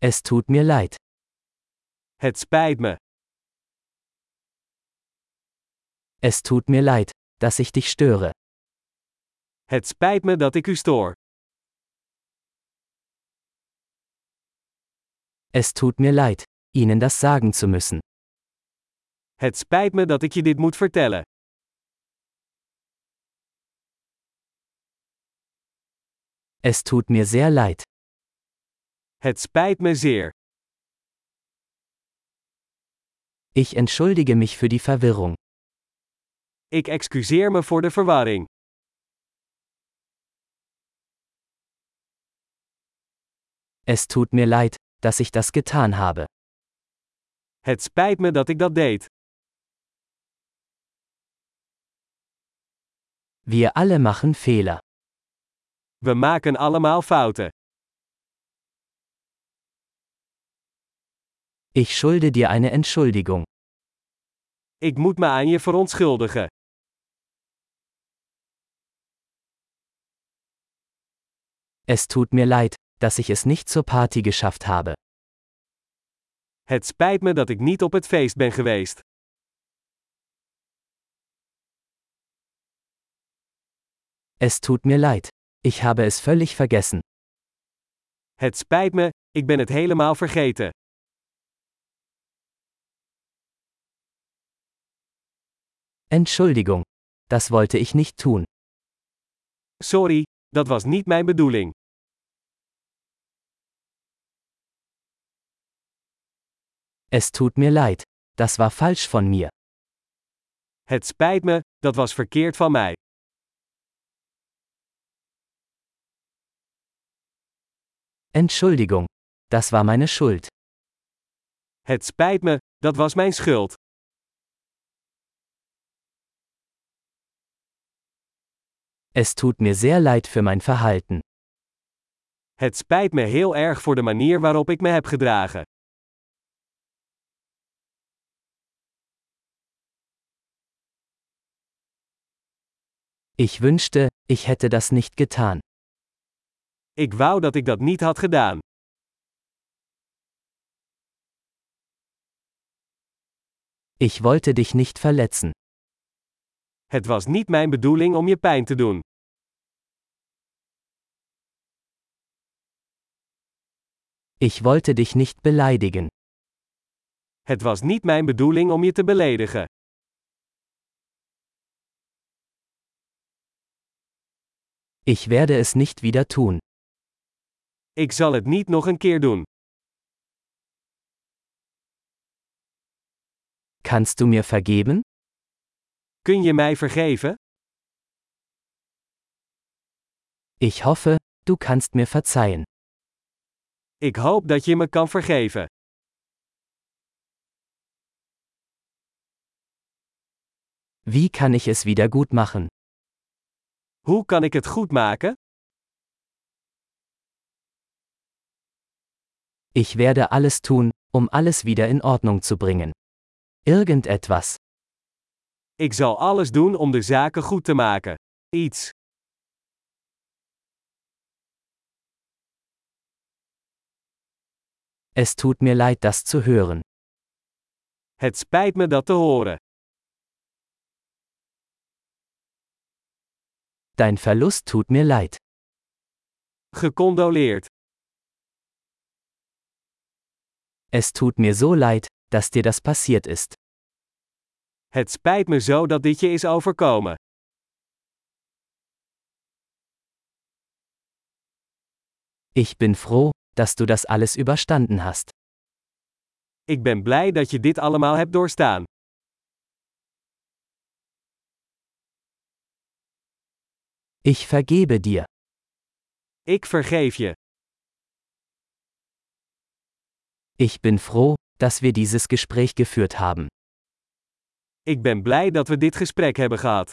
Es tut mir leid. Het spijt me. Es tut mir leid, dass ich dich störe. Het spijt me dat ik u stoor. Es tut mir leid, Ihnen das sagen zu müssen. Het spijt me dat ik je dit moet vertellen. Es tut mir sehr leid. Het spijt me zeer. Ich entschuldige mich für die Verwirrung. Ik excuseer me voor de verwarring. Es tut mir leid, dass ich das getan habe. Het spijt me dat ik dat deed. Wir alle machen Fehler. We maken allemaal fouten. Ich schulde dir eine Entschuldigung. Ik moet me aan je verontschuldigen. Es tut mir leid, dass ich es nicht zur Party geschafft habe. Het spijt me dat ik niet op het feest ben geweest. Es tut mir leid. Ich habe es völlig vergessen. Het spijt me, ik ben het helemaal vergeten. Entschuldigung. Das wollte ich nicht tun. Sorry, dat was niet mijn bedoeling. Es tut mir leid. Das war falsch von mir. Het spijt me, dat was verkeerd van mij. Entschuldigung. Das war meine Schuld. Het spijt me, dat was mijn schuld. Es tut mir sehr leid für mein Verhalten. Het spijt me heel erg voor de manier waarop ik me heb gedragen. Ich wünschte, ich hätte das nicht getan. Ik wou dat ik dat niet had gedaan. Ich wollte dich nicht verletzen. Het was niet mijn bedoeling om je pijn te doen. Ich wollte dich nicht beleidigen. Het was niet mijn bedoeling om je te beledigen. Ich werde es nicht wieder tun. Ik zal het niet nog een keer doen. Kannst du mir vergeben? Kun je mij vergeven? Ich hoffe, du kannst mir verzeihen. Ik hoop dat je me kan vergeven. Wie kann ich es wieder gut machen? Hoe kan ik het goed maken? Ich werde alles tun, um alles wieder in Ordnung zu bringen. Irgendetwas. Ik zal alles doen om de zaken goed te maken. Iets. Es tut mir leid, das zu hören. Het spijt me dat te horen. Dein Verlust tut mir leid. Gecondoleerd. Es tut mir so leid, dass dir das passiert ist. Het spijt me zo dat dit je is overkomen. Ich bin froh, dass du das alles überstanden hast. Ik ben blij dat je dit allemaal hebt doorstaan. Ich vergebe dir. Ik vergeef je. Ich bin froh, dass wir dieses Gespräch geführt haben. Ik ben blij dat we dit gesprek hebben gehad.